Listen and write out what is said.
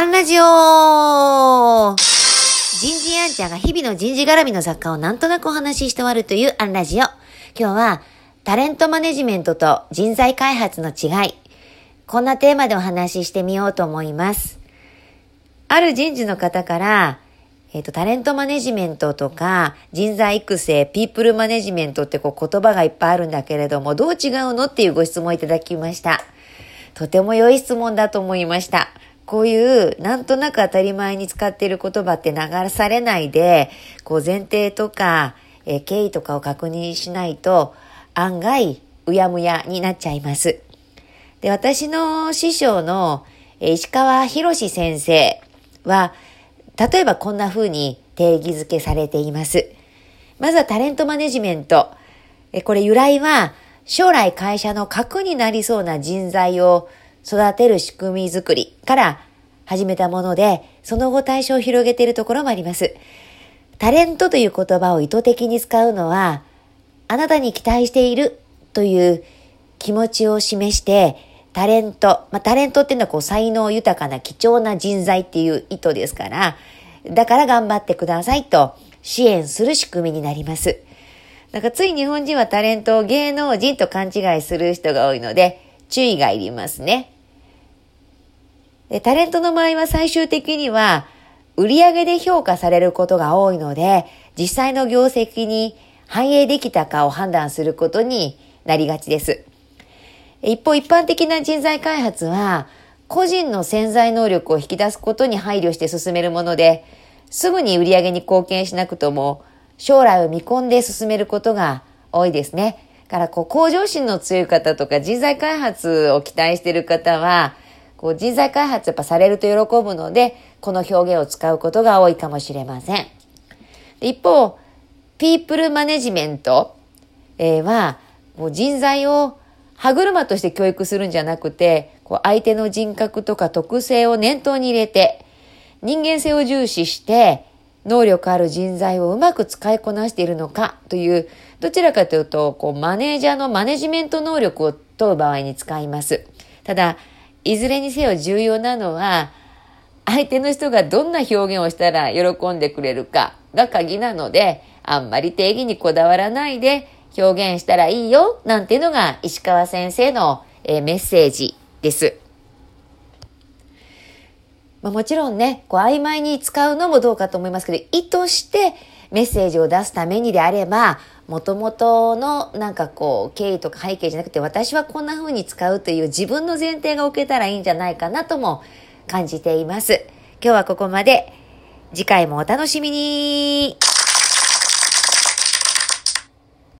アンラジオ人事アンちゃんが日々の人事絡みの作家をなんとなくお話しして終わるというアンラジオ。今日は、タレントマネジメントと人材開発の違い。こんなテーマでお話ししてみようと思います。ある人事の方から、えっ、ー、と、タレントマネジメントとか、人材育成、ピープルマネジメントってこう言葉がいっぱいあるんだけれども、どう違うのっていうご質問をいただきました。とても良い質問だと思いました。こういうなんとなく当たり前に使っている言葉って流されないで、こう前提とか、え、経緯とかを確認しないと案外うやむやになっちゃいます。で、私の師匠の石川博先生は、例えばこんな風に定義づけされています。まずはタレントマネジメント。これ由来は将来会社の核になりそうな人材を育てる仕組みづくりから始めたもので、その後対象を広げているところもあります。タレントという言葉を意図的に使うのは、あなたに期待しているという気持ちを示して、タレント、まあ、タレントっていうのはこう才能豊かな貴重な人材っていう意図ですから、だから頑張ってくださいと支援する仕組みになります。なんかつい日本人はタレントを芸能人と勘違いする人が多いので注意がいりますね。でタレントの場合は最終的には売上で評価されることが多いので実際の業績に反映できたかを判断することになりがちです。一方、一般的な人材開発は、個人の潜在能力を引き出すことに配慮して進めるもので、すぐに売上に貢献しなくとも、将来を見込んで進めることが多いですね。からこう向上心の強い方とか人材開発を期待している方は、こう人材開発やっぱされると喜ぶので、この表現を使うことが多いかもしれません。一方、ピープルマネジメント、は、もう人材を歯車として教育するんじゃなくて、こう相手の人格とか特性を念頭に入れて、人間性を重視して、能力ある人材をうまく使いこなしているのかという、どちらかというと、こう、マネージャーのマネジメント能力を問う場合に使います。ただ、いずれにせよ重要なのは、相手の人がどんな表現をしたら喜んでくれるかが鍵なので、あんまり定義にこだわらないで、表現したらいいよ、なんていうのが石川先生の、え、メッセージです。まあ、もちろんね、こう曖昧に使うのもどうかと思いますけど、意図してメッセージを出すためにであれば、もともとのなんかこう経緯とか背景じゃなくて、私はこんな風に使うという自分の前提が置けたらいいんじゃないかなとも感じています。今日はここまで。次回もお楽しみに